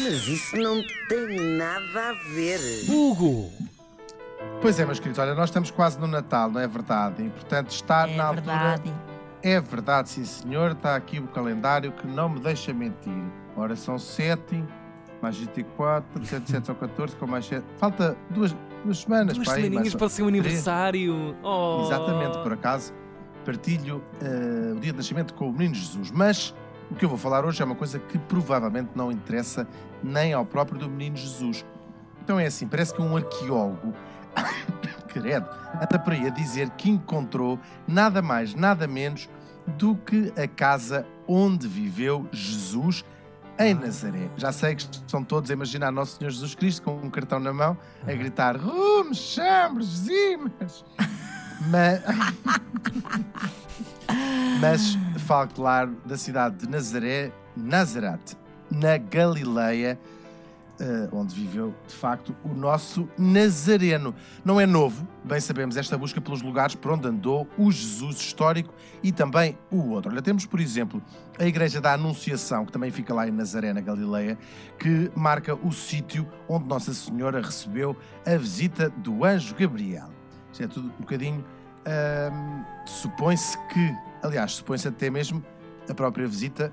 Mas isso não tem nada a ver. Hugo! Pois é, meus queridos, olha, nós estamos quase no Natal, não é verdade? E portanto está É na verdade. altura. É verdade, sim senhor. Está aqui o calendário que não me deixa mentir. Ora, são 7, mais 24, 7, 7 são 14, com mais 7. Falta duas, duas semanas Duas para aí. semaninhas mais- para o seu aniversário. Oh. Exatamente, por acaso partilho eh, o dia de nascimento com o menino Jesus. Mas o que eu vou falar hoje é uma coisa que provavelmente não interessa nem ao próprio do menino Jesus. Então é assim, parece que um arqueólogo, credo, anda por aí a dizer que encontrou nada mais, nada menos do que a casa onde viveu Jesus em Nazaré. Já sei que estão todos a imaginar Nosso Senhor Jesus Cristo com um cartão na mão a gritar Rumes, chambres, zimas. Mas, mas falo, claro, da cidade de Nazaré, Nazaret, na Galileia, eh, onde viveu, de facto, o nosso Nazareno. Não é novo, bem sabemos, esta busca pelos lugares por onde andou o Jesus histórico e também o outro. Olha, temos, por exemplo, a Igreja da Anunciação, que também fica lá em Nazaré, na Galileia, que marca o sítio onde Nossa Senhora recebeu a visita do anjo Gabriel. Isto é tudo um bocadinho. supõe-se que, aliás, supõe-se até mesmo a própria visita.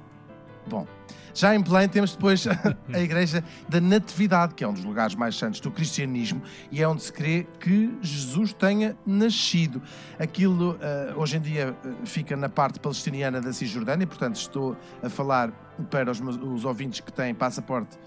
Bom, já em Belém temos depois a Igreja da Natividade, que é um dos lugares mais santos do cristianismo e é onde se crê que Jesus tenha nascido. Aquilo eh, hoje em dia eh, fica na parte palestiniana da Cisjordânia, portanto estou a falar para os, meus- os ouvintes que têm passaporte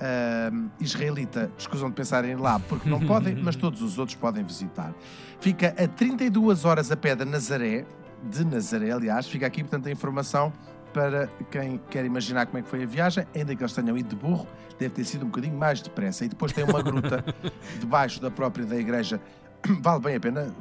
ahm, israelita, escusam de pensar em lá porque não podem, mas todos os outros podem visitar. Fica a 32 horas a pé de Nazaré, de Nazaré, aliás, fica aqui, portanto, a informação para quem quer imaginar como é que foi a viagem, ainda que eles tenham ido de burro, deve ter sido um bocadinho mais depressa. E depois tem uma gruta debaixo da própria da igreja, vale bem a pena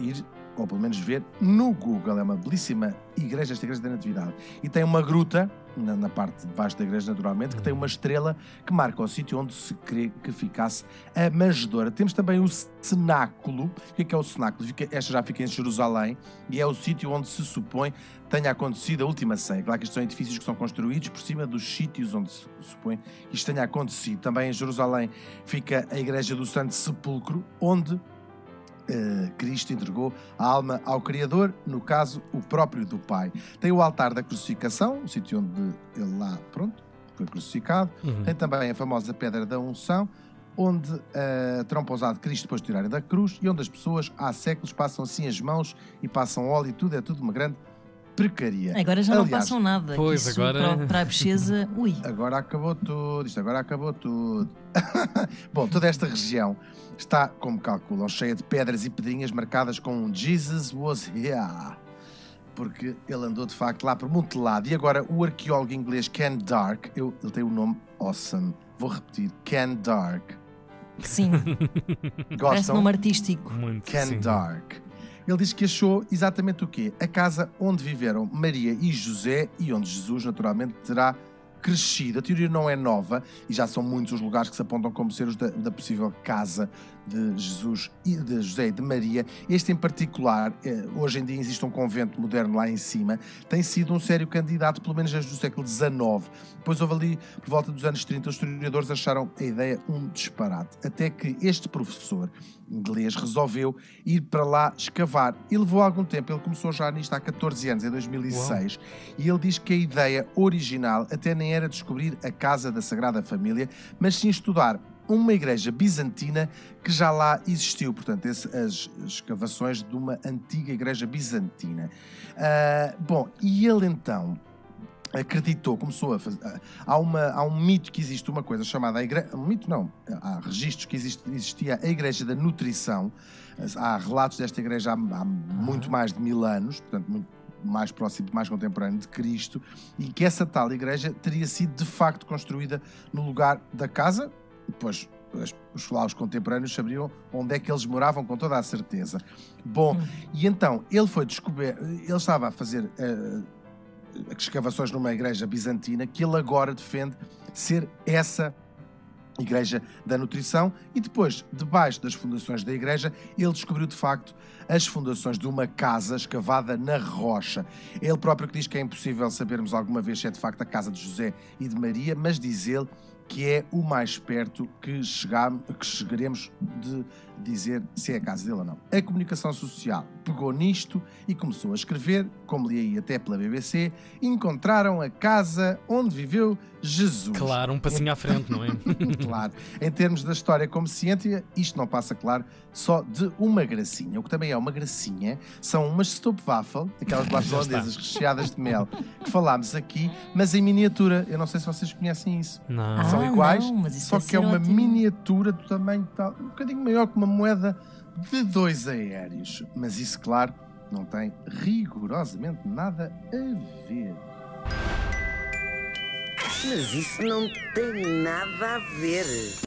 ir, ou pelo menos ver, no Google. É uma belíssima igreja, esta igreja da Natividade. E tem uma gruta, na, na parte de baixo da igreja, naturalmente, que tem uma estrela que marca o sítio onde se crê que ficasse a manjedoura. Temos também o cenáculo. O que é, que é o cenáculo? Fica- esta já fica em Jerusalém e é o sítio onde se supõe tenha acontecido a última ceia. Claro que estes são edifícios que são construídos por cima dos sítios onde se supõe isto tenha acontecido. Também em Jerusalém fica a igreja do Santo Sepulcro, onde eh, Cristo entregou a alma ao Criador, no caso, o próprio do Pai. Tem o altar da crucificação, o sítio onde ele lá, pronto, foi crucificado. Uhum. Tem também a famosa Pedra da Unção, onde uh, terão pousado Cristo depois de tirarem da cruz e onde as pessoas há séculos passam assim as mãos e passam óleo e tudo, é tudo uma grande precaria. Agora já não Aliás, passam nada. pois, isso agora- Para, para a Bexesa, ui. Agora acabou tudo, isto agora acabou tudo. Bom, toda esta região está, como calculam, cheia de pedras e pedrinhas marcadas com um Jesus was here. Porque ele andou de facto lá por muito lado. E agora o arqueólogo inglês Ken Dark, eu, ele tem o nome awesome, vou repetir: Ken Dark. Sim, parece Gostam? nome artístico. Muito. Ken sim. Dark. Ele diz que achou exatamente o quê? A casa onde viveram Maria e José e onde Jesus naturalmente terá crescido. A teoria não é nova e já são muitos os lugares que se apontam como ser os da, da possível casa de Jesus e de José e de Maria. Este em particular, eh, hoje em dia existe um convento moderno lá em cima, tem sido um sério candidato, pelo menos desde o século XIX. Depois houve ali, por volta dos anos 30, os historiadores acharam a ideia um disparate. Até que este professor inglês resolveu ir para lá escavar. E levou algum tempo, ele começou já nisto há 14 anos, em 2006, e ele diz que a ideia original até nem era descobrir a casa da Sagrada Família, mas sim estudar uma igreja bizantina que já lá existiu, portanto, esse- as escavações de uma antiga igreja bizantina. Ah, bom, e ele então acreditou, começou a fazer. Há, uma, há um mito que existe, uma coisa chamada a igreja. Um mito não, há registros que existe, existia a Igreja da Nutrição. Há relatos desta igreja há, há muito mais de mil anos, portanto, muito mais próximo, mais contemporâneo de Cristo, e que essa tal igreja teria sido de facto construída no lugar da casa, depois as- os, os contemporâneos sabiam onde é que eles moravam com toda a certeza. Bom, e então ele foi descoberto, ele estava a fazer eh, escavações numa igreja bizantina que ele agora defende ser essa igreja da nutrição e depois, debaixo das fundações da igreja, ele descobriu de facto as fundações de uma casa escavada na rocha. Ele próprio que diz que é impossível sabermos alguma vez se é de facto a casa de José e de Maria, mas diz ele que é o mais perto que, chegam, que chegaremos de dizer se é a casa dele ou não. A comunicação social pegou nisto e começou a escrever, como li aí até pela BBC, encontraram a casa onde viveu Jesus. Claro, um passinho à frente, não é? claro. Em termos da história como ciência, isto não passa, claro, só de uma gracinha. O que também é uma gracinha são umas Stopwaffel, aquelas bolachas holandesas recheadas de mel, que falámos aqui, mas em miniatura. Eu não sei se vocês conhecem isso. Não. Ah, São iguais, não, só deve que é uma ótimo. miniatura do tamanho tal, um bocadinho maior que uma moeda de dois aéreos. Mas isso, claro, não tem rigorosamente nada a ver. Mas isso não tem nada a ver.